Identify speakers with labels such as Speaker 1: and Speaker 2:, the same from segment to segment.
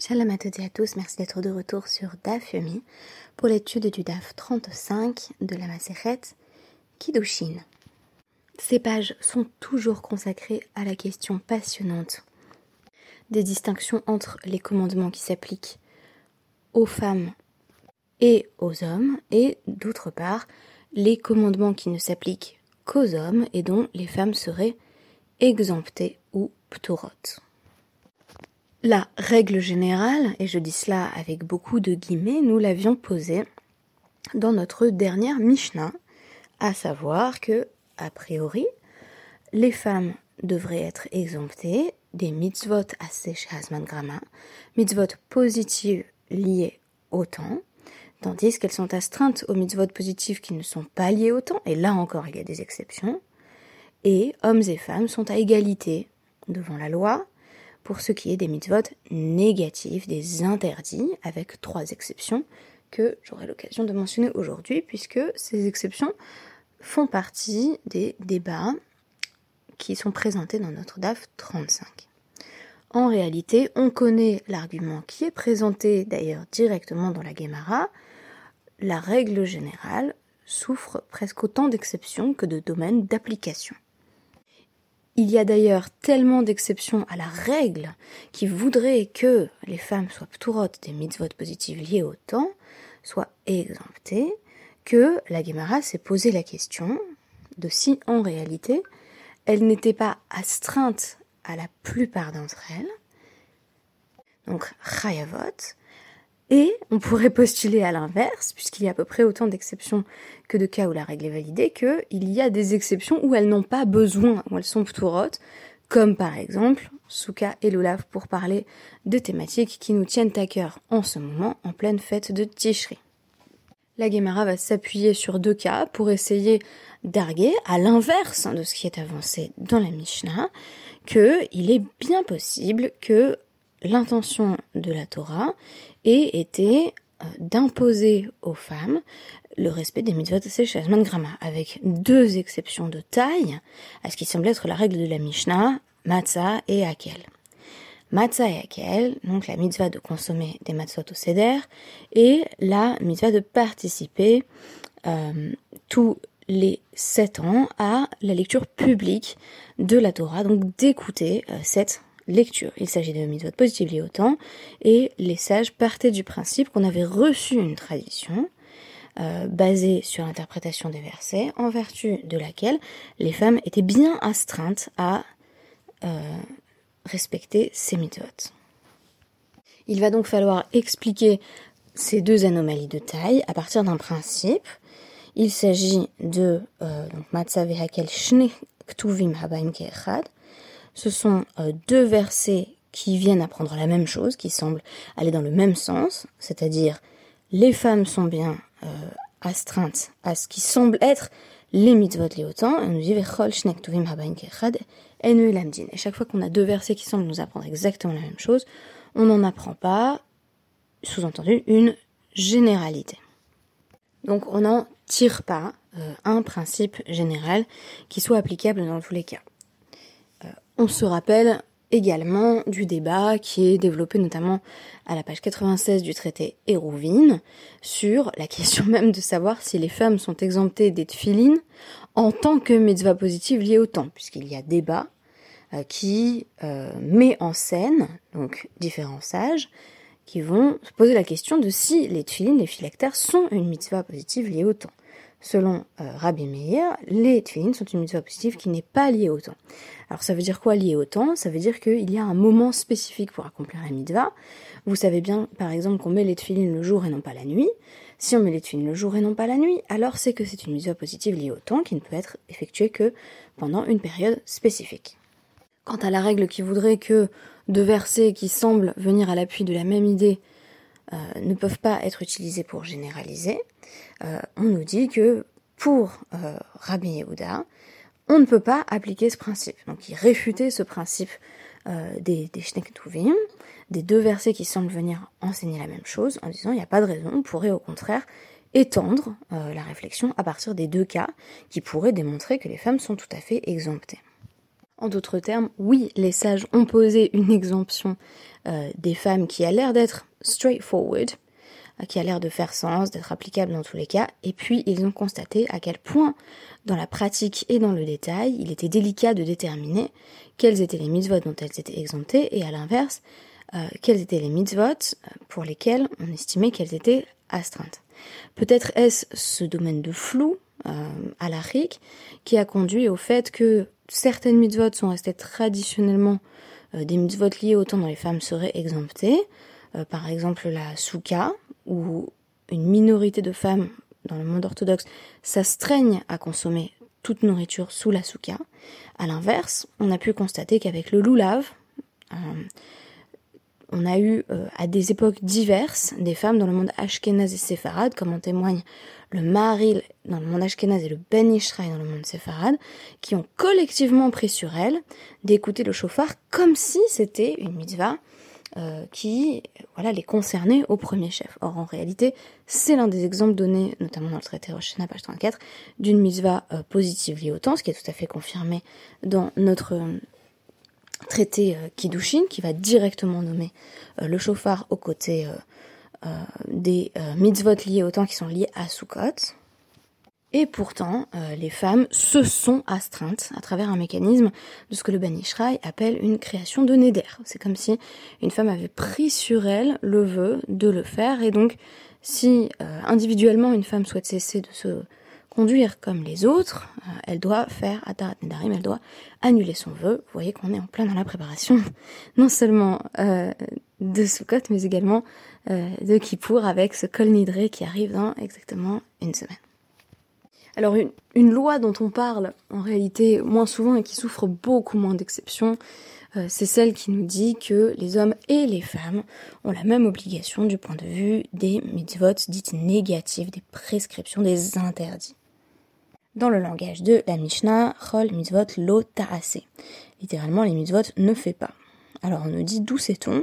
Speaker 1: Shalom à toutes et à tous, merci d'être de retour sur DAF Yomi pour l'étude du DAF 35 de la Maseret Kiddushin. Ces pages sont toujours consacrées à la question passionnante des distinctions entre les commandements qui s'appliquent aux femmes et aux hommes et d'autre part les commandements qui ne s'appliquent qu'aux hommes et dont les femmes seraient exemptées ou ptorotes. La règle générale, et je dis cela avec beaucoup de guillemets, nous l'avions posée dans notre dernière Mishnah, à savoir que, a priori, les femmes devraient être exemptées des mitzvot à Hazman Grama, mitzvot positives liées au temps, tandis qu'elles sont astreintes aux mitzvot positives qui ne sont pas liées au temps, et là encore il y a des exceptions, et hommes et femmes sont à égalité devant la loi, pour ce qui est des mitzvot négatifs, des interdits, avec trois exceptions que j'aurai l'occasion de mentionner aujourd'hui, puisque ces exceptions font partie des débats qui sont présentés dans notre DAF 35. En réalité, on connaît l'argument qui est présenté d'ailleurs directement dans la Gemara. La règle générale souffre presque autant d'exceptions que de domaines d'application. Il y a d'ailleurs tellement d'exceptions à la règle qui voudraient que les femmes soient pturotes des mitzvot positives liées au temps, soient exemptées, que la Gemara s'est posé la question de si en réalité elles n'étaient pas astreintes à la plupart d'entre elles, donc chayavot, et on pourrait postuler à l'inverse, puisqu'il y a à peu près autant d'exceptions que de cas où la règle est validée, qu'il y a des exceptions où elles n'ont pas besoin, où elles sont pturotes, comme par exemple Souka et Lulav pour parler de thématiques qui nous tiennent à cœur en ce moment, en pleine fête de Tishri. La Gemara va s'appuyer sur deux cas pour essayer d'arguer, à l'inverse de ce qui est avancé dans la Mishnah, qu'il est bien possible que l'intention de la Torah ait été euh, d'imposer aux femmes le respect des mitzvot de Grama, avec deux exceptions de taille à ce qui semble être la règle de la Mishnah, Matzah et Akel. Matzah et Akel, donc la mitzvah de consommer des matzot au seder, et la mitzvah de participer euh, tous les sept ans à la lecture publique de la Torah, donc d'écouter euh, cette lecture. Il s'agit de mitzvot positives liées au temps, et les sages partaient du principe qu'on avait reçu une tradition euh, basée sur l'interprétation des versets, en vertu de laquelle les femmes étaient bien astreintes à euh, respecter ces mitzvot. Il va donc falloir expliquer ces deux anomalies de taille à partir d'un principe. Il s'agit de euh, Keechad, ce sont euh, deux versets qui viennent apprendre la même chose, qui semblent aller dans le même sens, c'est-à-dire les femmes sont bien euh, astreintes à ce qui semble être les mitzvot léotan, et nous dit et chaque fois qu'on a deux versets qui semblent nous apprendre exactement la même chose, on n'en apprend pas, sous-entendu, une généralité. Donc on n'en tire pas euh, un principe général qui soit applicable dans tous les cas. On se rappelle également du débat qui est développé notamment à la page 96 du traité Hérouvine sur la question même de savoir si les femmes sont exemptées des tfilines en tant que mitzvah positive liée au temps, puisqu'il y a débat euh, qui euh, met en scène donc différents sages qui vont se poser la question de si les tfilines, les phylactères sont une mitzvah positive liée au temps. Selon euh, Rabbi Meir, les tfilines sont une mitzvah positive qui n'est pas liée au temps. Alors ça veut dire quoi lié au temps? Ça veut dire qu'il y a un moment spécifique pour accomplir la mitzvah. Vous savez bien, par exemple, qu'on met les tfilines le jour et non pas la nuit. Si on met les tfilines le jour et non pas la nuit, alors c'est que c'est une mitzvah positive liée au temps qui ne peut être effectuée que pendant une période spécifique. Quant à la règle qui voudrait que deux versets qui semblent venir à l'appui de la même idée euh, ne peuvent pas être utilisés pour généraliser, euh, on nous dit que pour euh, Rabbi Yehuda, on ne peut pas appliquer ce principe. Donc il réfutait ce principe euh, des, des des deux versets qui semblent venir enseigner la même chose, en disant il n'y a pas de raison, on pourrait au contraire étendre la réflexion à partir des deux cas qui pourraient démontrer que les femmes sont tout à fait exemptées. En d'autres termes, oui, les sages ont posé une exemption des femmes qui a l'air d'être straightforward, euh, qui a l'air de faire sens, d'être applicable dans tous les cas, et puis ils ont constaté à quel point, dans la pratique et dans le détail, il était délicat de déterminer quelles étaient les mitzvot dont elles étaient exemptées, et à l'inverse, euh, quelles étaient les mitzvot pour lesquelles on estimait qu'elles étaient astreintes. Peut-être est-ce ce domaine de flou euh, à la qui a conduit au fait que certaines mitzvot sont restées traditionnellement euh, des mitzvot liées au temps dont les femmes seraient exemptées, euh, par exemple la souka, où une minorité de femmes dans le monde orthodoxe s'astreignent à consommer toute nourriture sous la souka. À l'inverse, on a pu constater qu'avec le loulav, euh, on a eu à des époques diverses des femmes dans le monde ashkénaze et séfarade, comme en témoigne le Maharil dans le monde ashkénaze et le Ben Ishraï dans le monde séfarade, qui ont collectivement pris sur elles d'écouter le chauffard comme si c'était une mitzvah euh, qui voilà, les concernait au premier chef. Or, en réalité, c'est l'un des exemples donnés, notamment dans le traité Roshana, page 34, d'une mitzvah euh, positive liée au temps, ce qui est tout à fait confirmé dans notre euh, traité Kiddushin, qui va directement nommer le chauffard aux côtés euh, des euh, mitzvot liés au temps qui sont liés à Sukkot. Et pourtant, euh, les femmes se sont astreintes à travers un mécanisme de ce que le Ben appelle une création de Neder. C'est comme si une femme avait pris sur elle le vœu de le faire. Et donc, si individuellement une femme souhaite cesser de se conduire comme les autres, elle doit faire Atarat Nedarim, elle doit annuler son vœu. Vous voyez qu'on est en plein dans la préparation, non seulement de Sukkot, mais également euh, de Kippour avec ce col nidré qui arrive dans exactement une semaine. Alors une, loi dont on parle en réalité moins souvent et qui souffre beaucoup moins d'exceptions, euh, c'est celle qui nous dit que les hommes et les femmes ont la même obligation du point de vue des mitzvot dites négatives, des prescriptions, des interdits. Dans le langage de la Mishnah, Chol mitzvot lo ta'ase. Littéralement, les mitzvot ne fait pas. Alors on nous dit d'où sait-on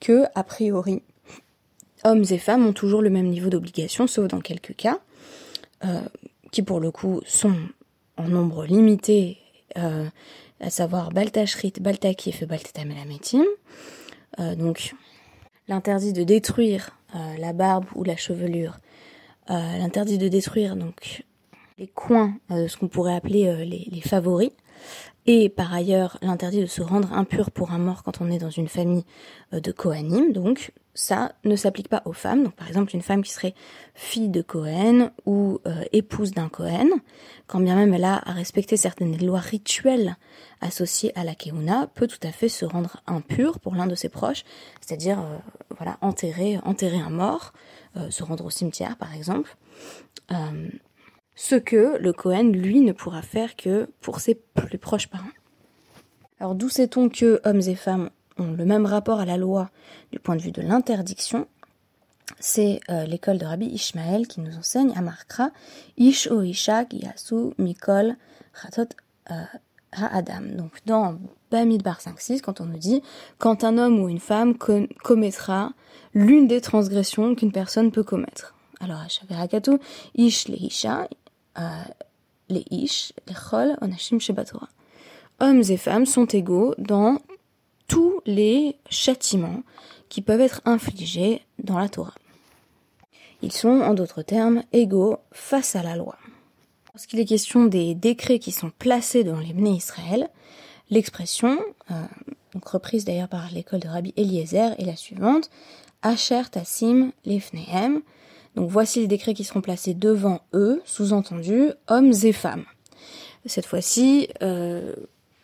Speaker 1: que, a priori, hommes et femmes ont toujours le même niveau d'obligation, sauf dans quelques cas, euh, qui pour le coup sont en nombre limité, euh, à savoir Baltashrit, Baltakif et Baltetam euh, donc, l'interdit de détruire la barbe ou la chevelure, l'interdit de détruire donc les coins, ce qu'on pourrait appeler les, favoris, et par ailleurs l'interdit de se rendre impur pour un mort quand on est dans une famille de Kohanim, donc ça ne s'applique pas aux femmes. Par exemple une femme qui serait fille de Cohen ou euh, épouse d'un Cohen, quand bien même elle a à respecter certaines lois rituelles associées à la Keuna, peut tout à fait se rendre impure pour l'un de ses proches, c'est-à-dire euh, voilà enterrer enterrer un mort, euh, se rendre au cimetière par exemple. Ce que le Cohen lui ne pourra faire que pour ses plus proches parents. Alors d'où sait-on que hommes et femmes ont le même rapport à la loi du point de vue de l'interdiction, c'est euh, l'école de Rabbi Ishmael qui nous enseigne à Markra Ish o Isha Yasu Mikol Chatot euh, Ha'adam. Donc dans Bamidbar 5.6, quand on nous dit quand un homme ou une femme commettra l'une des transgressions qu'une personne peut commettre. Alors à Ish le Isha, les Ish, les Chol, Onashim Shebatora. Hommes et femmes sont égaux dans tous les châtiments qui peuvent être infligés dans la Torah. Ils sont, en d'autres termes, égaux face à la loi. Lorsqu'il est question des décrets qui sont placés dans les Israël, l'expression, euh, reprise d'ailleurs par l'école de Rabbi Eliezer, est la suivante Asher Tassim Lefnehem. Donc voici les décrets qui seront placés devant eux, sous-entendu hommes et femmes. Cette fois-ci, euh,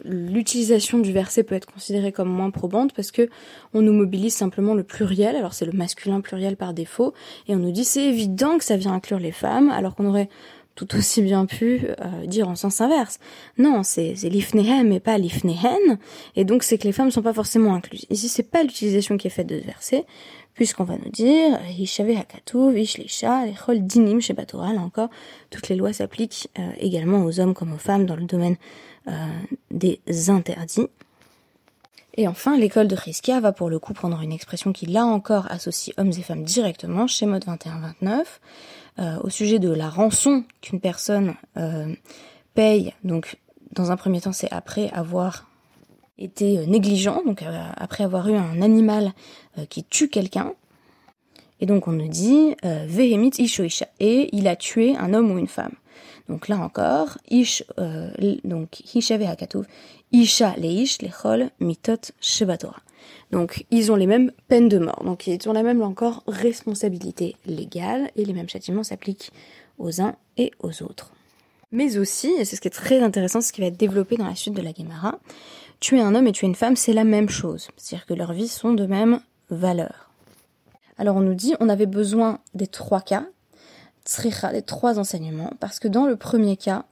Speaker 1: l'utilisation du verset peut être considérée comme moins probante parce que on nous mobilise simplement le pluriel, alors c'est le masculin pluriel par défaut, et on nous dit c'est évident que ça vient inclure les femmes, alors qu'on aurait tout aussi bien pu euh, dire en sens inverse. Non, c'est l'ifnehem et pas l'ifnehen, et donc c'est que les femmes ne sont pas forcément incluses. Ici, c'est pas l'utilisation qui est faite de ce verset, puisqu'on va nous dire Hishave Hakatuv, Ishlisha, Echol Dinim chez là encore, toutes les lois s'appliquent euh, également aux hommes comme aux femmes dans le domaine euh, des interdits. Et enfin, l'école de Riskia va pour le coup prendre une expression qui là encore associe hommes et femmes directement, chez mode 21-29, euh, au sujet de la rançon qu'une personne paye, donc dans un premier temps, c'est après avoir été négligent, donc après avoir eu un animal qui tue quelqu'un. Et donc on nous dit Vehemit isho isha et il a tué un homme ou une femme. Donc là encore, ish donc isha leish lechol mitot shebatora. Donc ils ont les mêmes peines de mort. Donc ils ont la même encore responsabilité légale et les mêmes châtiments s'appliquent aux uns et aux autres. Mais aussi, et c'est ce qui est très intéressant, ce qui va être développé dans la suite de la Gemara, tuer un homme et tuer une femme, c'est la même chose. C'est-à-dire que leurs vies sont de même valeur. Alors on nous dit, on avait besoin des trois cas, des trois enseignements, parce que dans le premier cas,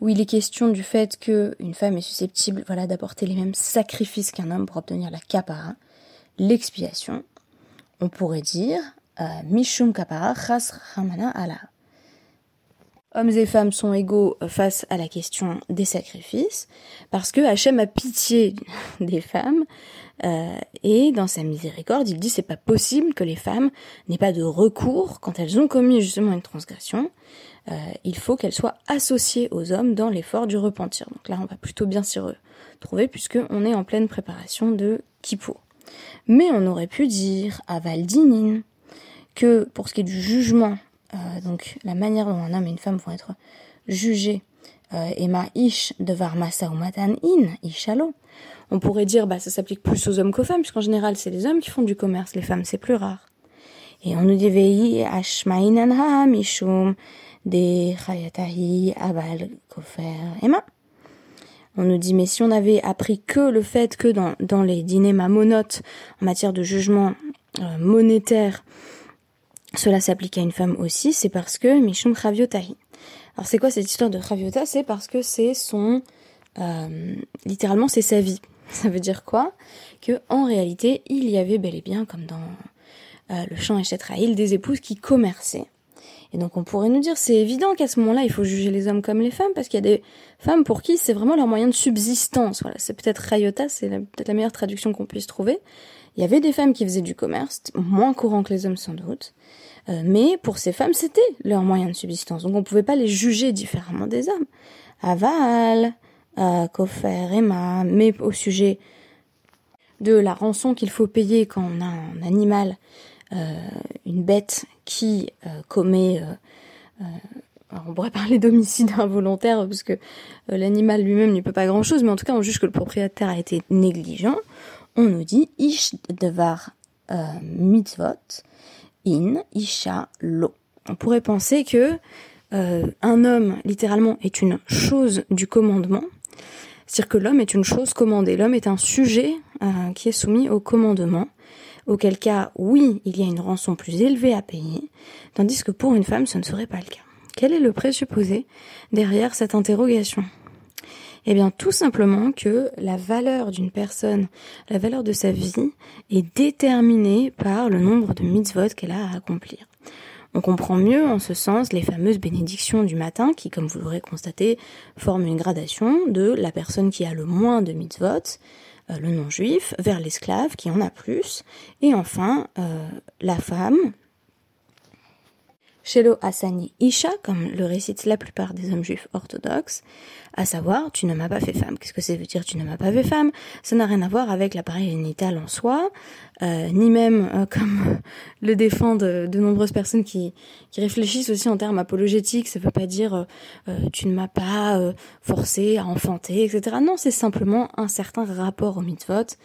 Speaker 1: où il est question du fait qu'une femme est susceptible voilà, d'apporter les mêmes sacrifices qu'un homme pour obtenir la kapara, l'expiation, on pourrait dire euh, Mishum kapara chas ramana ala. Hommes et femmes sont égaux face à la question des sacrifices, parce que Hachem a pitié des femmes, euh, et dans sa miséricorde, il dit c'est pas possible que les femmes n'aient pas de recours quand elles ont commis justement une transgression, euh, il faut qu'elle soit associée aux hommes dans l'effort du repentir. Donc là, on va plutôt bien s'y retrouver puisqu'on est en pleine préparation de Kippour. Mais on aurait pu dire à Valdinin que pour ce qui est du jugement, euh, donc la manière dont un homme et une femme vont être jugés, euh, Emma ish devar masa ou matan in ishalo. On pourrait dire bah ça s'applique plus aux hommes qu'aux femmes puisqu'en général c'est les hommes qui font du commerce, les femmes c'est plus rare. Et on nous dit vei ashmainan mishum des Chayatahi, Abal, Kofer, Emma? On nous dit, mais si on avait appris que le fait que dans, dans les dîners mamonotes, en matière de jugement euh, monétaire, cela s'applique à une femme aussi, c'est parce que Mishum Chaviotahi. Alors c'est quoi cette histoire de Chaviota C'est parce que c'est son... Euh, littéralement, c'est sa vie. Ça veut dire quoi? Que en réalité, il y avait bel et bien, comme dans euh, le chant Eshetraïl, des épouses qui commerçaient et donc on pourrait nous dire, c'est évident qu'à ce moment-là, il faut juger les hommes comme les femmes, parce qu'il y a des femmes pour qui c'est vraiment leur moyen de subsistance. Voilà, c'est peut-être Rayota, c'est peut-être la meilleure traduction qu'on puisse trouver. Il y avait des femmes qui faisaient du commerce, moins courant que les hommes sans doute, euh, mais pour ces femmes, c'était leur moyen de subsistance. Donc on ne pouvait pas les juger différemment des hommes. Aval, euh, Emma, mais au sujet de la rançon qu'il faut payer quand on a un animal euh, une bête qui euh, commet on pourrait parler d'homicide involontaire parce que l'animal lui-même ne peut pas grand-chose, mais en tout cas on juge que le propriétaire a été négligent. On nous dit ish devar mitzvot in isha lo. On pourrait penser que un homme littéralement est une chose du commandement, c'est-à-dire que l'homme est une chose commandée. L'homme est un sujet qui est soumis au commandement auquel cas, oui, il y a une rançon plus élevée à payer, tandis que pour une femme, ce ne serait pas le cas. Quel est le présupposé derrière cette interrogation? Eh bien, tout simplement que la valeur d'une personne, la valeur de sa vie, est déterminée par le nombre de mitzvot qu'elle a à accomplir. On comprend mieux en ce sens les fameuses bénédictions du matin qui, comme vous l'aurez constaté, forment une gradation de la personne qui a le moins de mitzvot euh, le non-juif, vers l'esclave qui en a plus, et enfin euh, la femme, Shelo Asani Isha, comme le récitent la plupart des hommes juifs orthodoxes, à savoir tu ne m'as pas fait femme. Qu'est-ce que ça veut dire tu ne m'as pas fait femme? Ça n'a rien à voir avec l'appareil génital en soi, euh, ni même euh, comme le défendent de, nombreuses personnes qui, réfléchissent aussi en termes apologétiques. Ça veut pas dire euh, tu ne m'as pas forcé à enfanter, etc. Non, c'est simplement un certain rapport au mitzvot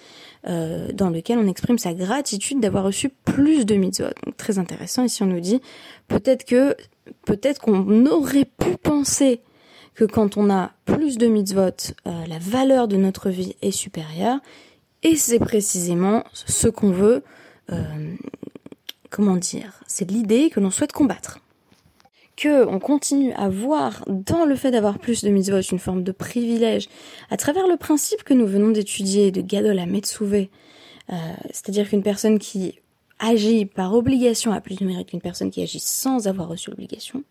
Speaker 1: dans lequel on exprime sa gratitude d'avoir reçu plus de mitzvot. Donc très intéressant. Ici on nous dit peut-être que peut-être qu'on aurait pu penser que quand on a plus de mitzvot, euh, la valeur de notre vie est supérieure, et c'est précisément ce qu'on veut, euh, comment dire, c'est l'idée que l'on souhaite combattre. Que on continue à voir dans le fait d'avoir plus de mitzvot une forme de privilège, à travers le principe que nous venons d'étudier de Gadol à euh, c'est-à-dire qu'une personne qui agit par obligation a plus de mérite qu'une personne qui agit sans avoir reçu l'obligation.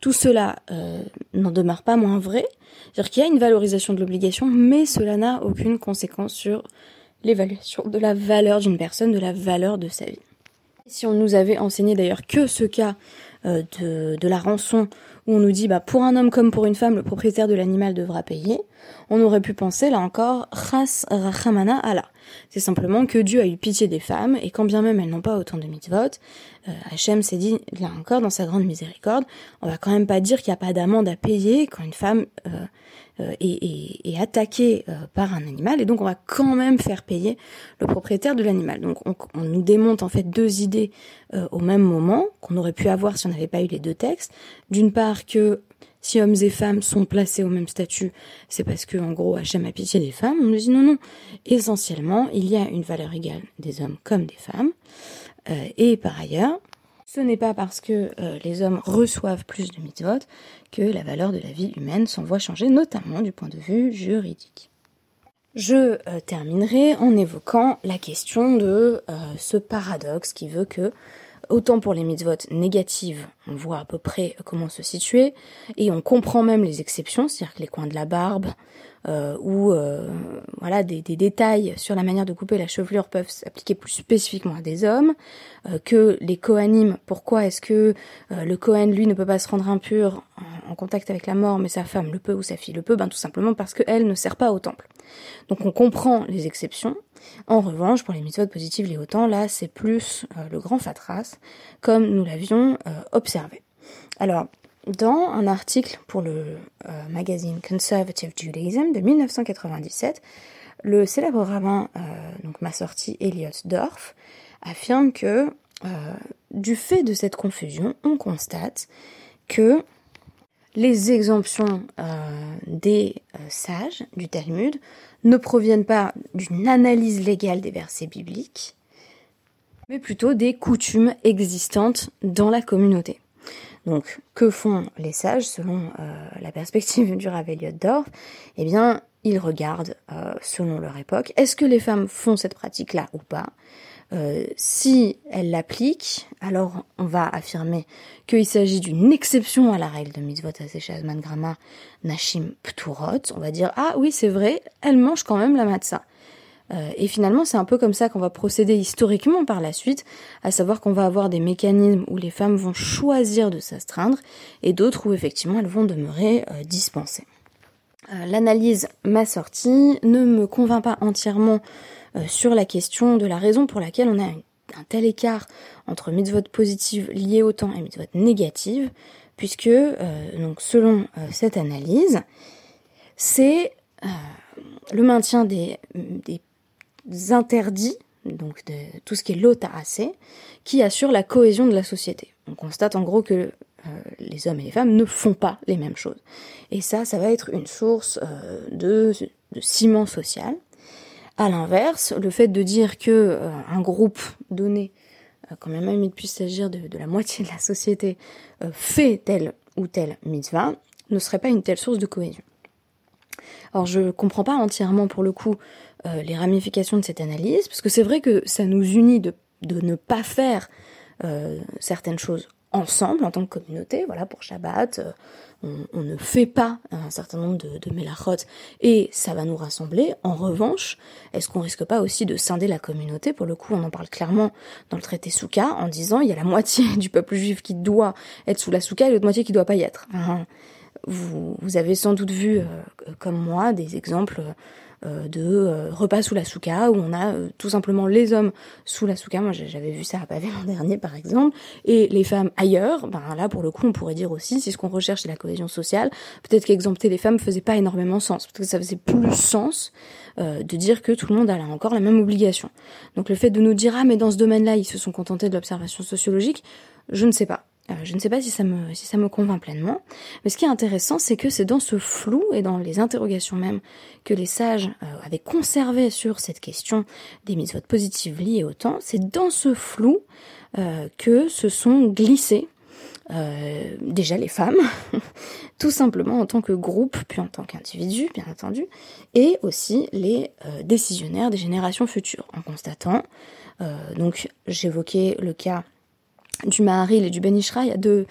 Speaker 1: Tout cela euh, n'en demeure pas moins vrai. C'est-à-dire qu'il y a une valorisation de l'obligation, mais cela n'a aucune conséquence sur l'évaluation de la valeur d'une personne, de la valeur de sa vie. Si on nous avait enseigné d'ailleurs que ce cas euh, de, de, la rançon où on nous dit bah pour un homme comme pour une femme, le propriétaire de l'animal devra payer, on aurait pu penser là encore chas rachamana Allah. C'est simplement que Dieu a eu pitié des femmes et quand bien même elles n'ont pas autant de mitzvot, euh, Hachem s'est dit là encore dans sa grande miséricorde, on va quand même pas dire qu'il n'y a pas d'amende à payer quand une femme euh, euh, est, attaquée euh, par un animal et donc on va quand même faire payer le propriétaire de l'animal. Donc on, on, nous démonte en fait deux idées au même moment qu'on aurait pu avoir si on n'avait pas eu les deux textes. D'une part que si hommes et femmes sont placés au même statut, c'est parce que, en gros, Hachem a pitié des femmes. On nous dit non, non. Essentiellement, il y a une valeur égale des hommes comme des femmes. Euh, et par ailleurs, ce n'est pas parce que euh, les hommes reçoivent plus de mitzvot que la valeur de la vie humaine s'en voit changer, notamment du point de vue juridique. Je euh, terminerai en évoquant la question de ce paradoxe qui veut que autant pour les mitzvot négatives, on voit à peu près comment se situer, et on comprend même les exceptions, c'est-à-dire que les coins de la barbe, euh, ou euh, voilà des, détails sur la manière de couper la chevelure peuvent s'appliquer plus spécifiquement à des hommes, euh, que les Kohanim, pourquoi est-ce que le Kohen lui ne peut pas se rendre impur en, contact avec la mort, mais sa femme le peut ou sa fille le peut, ben tout simplement parce qu'elle ne sert pas au temple. Donc on comprend les exceptions. En revanche, pour les mitzvot positives, les autant, là c'est plus le grand fatras, comme nous l'avions observé. Alors, dans un article pour le euh, magazine Conservative Judaism de 1997, le célèbre rabbin, euh, donc ma sortie Dorf, affirme que euh, du fait de cette confusion, on constate que les exemptions des sages du Talmud ne proviennent pas d'une analyse légale des versets bibliques, mais plutôt des coutumes existantes dans la communauté. Donc, que font les sages selon euh, la perspective du Rav d'Or? Eh bien, ils regardent euh, selon leur époque. Est-ce que les femmes font cette pratique-là ou pas? Euh, si elles l'appliquent, alors on va affirmer qu'il s'agit d'une exception à la règle de mitzvot Aseshazman Grama Nashim Pturot. On va dire ah oui c'est vrai, elles mangent quand même la matzah. Euh, et finalement, c'est un peu comme ça qu'on va procéder historiquement par la suite, à savoir qu'on va avoir des mécanismes où les femmes vont choisir de s'astreindre et d'autres où effectivement elles vont demeurer euh, dispensées. L'analyse m'a sortie ne me convainc pas entièrement sur la question de la raison pour laquelle on a un, tel écart entre mitzvot positives liées au temps et mitzvot négatives, puisque donc selon cette analyse, c'est le maintien des, interdits, donc de tout ce qui est l'ota assez, qui assure la cohésion de la société. On constate en gros que euh, les hommes et les femmes ne font pas les mêmes choses. Et ça, ça va être une source euh, de, ciment social. À l'inverse, le fait de dire que euh, un groupe donné, quand même il puisse s'agir de, la moitié de la société, fait telle ou telle mitzvah, ne serait pas une telle source de cohésion. Alors je comprends pas entièrement pour le coup euh, les ramifications de cette analyse, parce que c'est vrai que ça nous unit de, ne pas faire euh, certaines choses ensemble en tant que communauté. Voilà, pour Shabbat, euh, on, ne fait pas un certain nombre de, de et ça va nous rassembler. En revanche, est-ce qu'on risque pas aussi de scinder la communauté? Pour le coup, on en parle clairement dans le traité Souka en disant il y a la moitié du peuple juif qui doit être sous la Souka et l'autre moitié qui doit pas y être. Vous, avez sans doute vu, comme moi, des exemples euh, de euh, repas sous la souka où on a euh, tout simplement les hommes sous la souka. Moi, j'avais vu ça à Pavé l'an dernier, par exemple, et les femmes ailleurs. Ben là, pour le coup, on pourrait dire aussi, si ce qu'on recherche c'est la cohésion sociale, peut-être qu'exempter les femmes faisait pas énormément sens, parce que ça faisait plus sens de dire que tout le monde a là encore la même obligation. Donc le fait de nous dire ah mais dans ce domaine-là ils se sont contentés de l'observation sociologique, je ne sais pas. Euh, je ne sais pas si ça me si ça me convainc pleinement, mais ce qui est intéressant, c'est que c'est dans ce flou et dans les interrogations même que les sages euh, avaient conservé sur cette question des mitzvot positives liées au temps. C'est dans ce flou euh, que se sont glissés déjà les femmes, tout simplement en tant que groupe, puis en tant qu'individu, bien entendu, et aussi les décisionnaires des générations futures, en constatant, donc j'évoquais le cas du Maharil et du Ben il y a deux,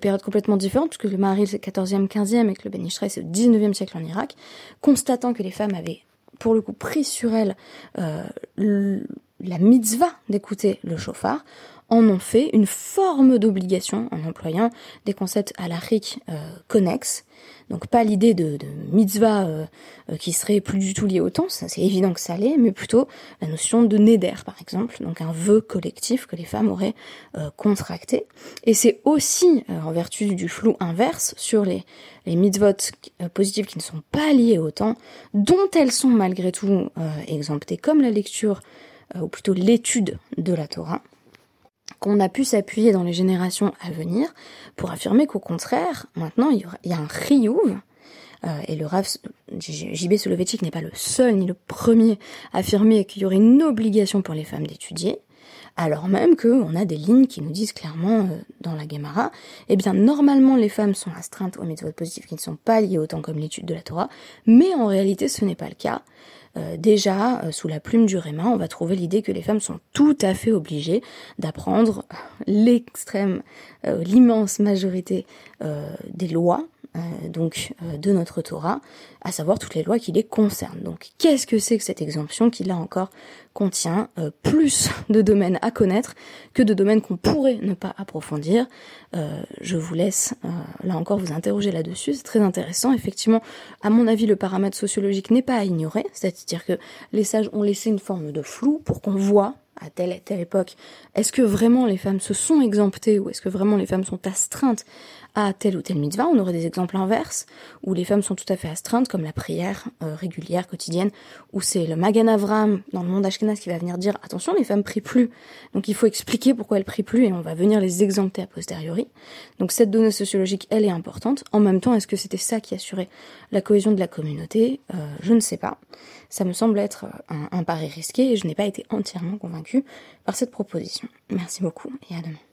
Speaker 1: périodes complètement différentes, puisque le Maharil c'est 14e, 15e et que le Ben c'est au 19e siècle en Irak, constatant que les femmes avaient pour le coup pris sur elles euh, la mitzvah d'écouter le chauffard, en ont fait une forme d'obligation en employant des concepts à euh, connexes. Donc pas l'idée de, mitzvah euh, euh, qui serait plus du tout liée au temps, c'est évident que ça l'est, mais plutôt la notion de neder par exemple, donc un vœu collectif que les femmes auraient contracté. Et c'est aussi en vertu du flou inverse sur les, les mitzvot positives qui ne sont pas liées au temps, dont elles sont malgré tout exemptées, comme la lecture ou plutôt l'étude de la Torah qu'on a pu s'appuyer dans les générations à venir pour affirmer qu'au contraire, maintenant, il y, a un riyuv, euh, et le Rav JB Soloveitchik n'est pas le seul ni le premier à affirmer qu'il y aurait une obligation pour les femmes d'étudier, alors même qu'on a des lignes qui nous disent clairement euh, dans la Gemara, eh bien normalement les femmes sont astreintes aux méthodes positives qui ne sont pas liées autant comme l'étude de la Torah, mais en réalité ce n'est pas le cas. Euh, déjà, euh, sous la plume du Réma, on va trouver l'idée que les femmes sont tout à fait obligées d'apprendre l'extrême, euh, l'immense majorité des lois euh, donc euh, de notre Torah, à savoir toutes les lois qui les concernent. Donc qu'est-ce que c'est que cette exemption qui là encore contient euh, plus de domaines à connaître que de domaines qu'on pourrait ne pas approfondir? Je vous laisse là encore vous interroger là-dessus, c'est très intéressant. Effectivement, à mon avis, le paramètre sociologique n'est pas à ignorer, c'est-à-dire que les sages ont laissé une forme de flou pour qu'on voit à telle et telle époque, est-ce que vraiment les femmes se sont exemptées ou est-ce que vraiment les femmes sont astreintes à telle ou telle mitzvah On aurait des exemples inverses où les femmes sont tout à fait astreintes, comme la prière euh, régulière, quotidienne, où c'est le Magan Avram dans le monde Ashkenaz qui va venir dire attention, les femmes prient plus. Donc il faut expliquer pourquoi elles prient plus et on va venir les exempter a posteriori. Donc cette donnée sociologique, elle est importante. En même temps, est-ce que c'était ça qui assurait la cohésion de la communauté? Euh, Je ne sais pas. Ça me semble être un, un pari risqué et je n'ai pas été entièrement convaincue par cette proposition. Merci beaucoup et à demain.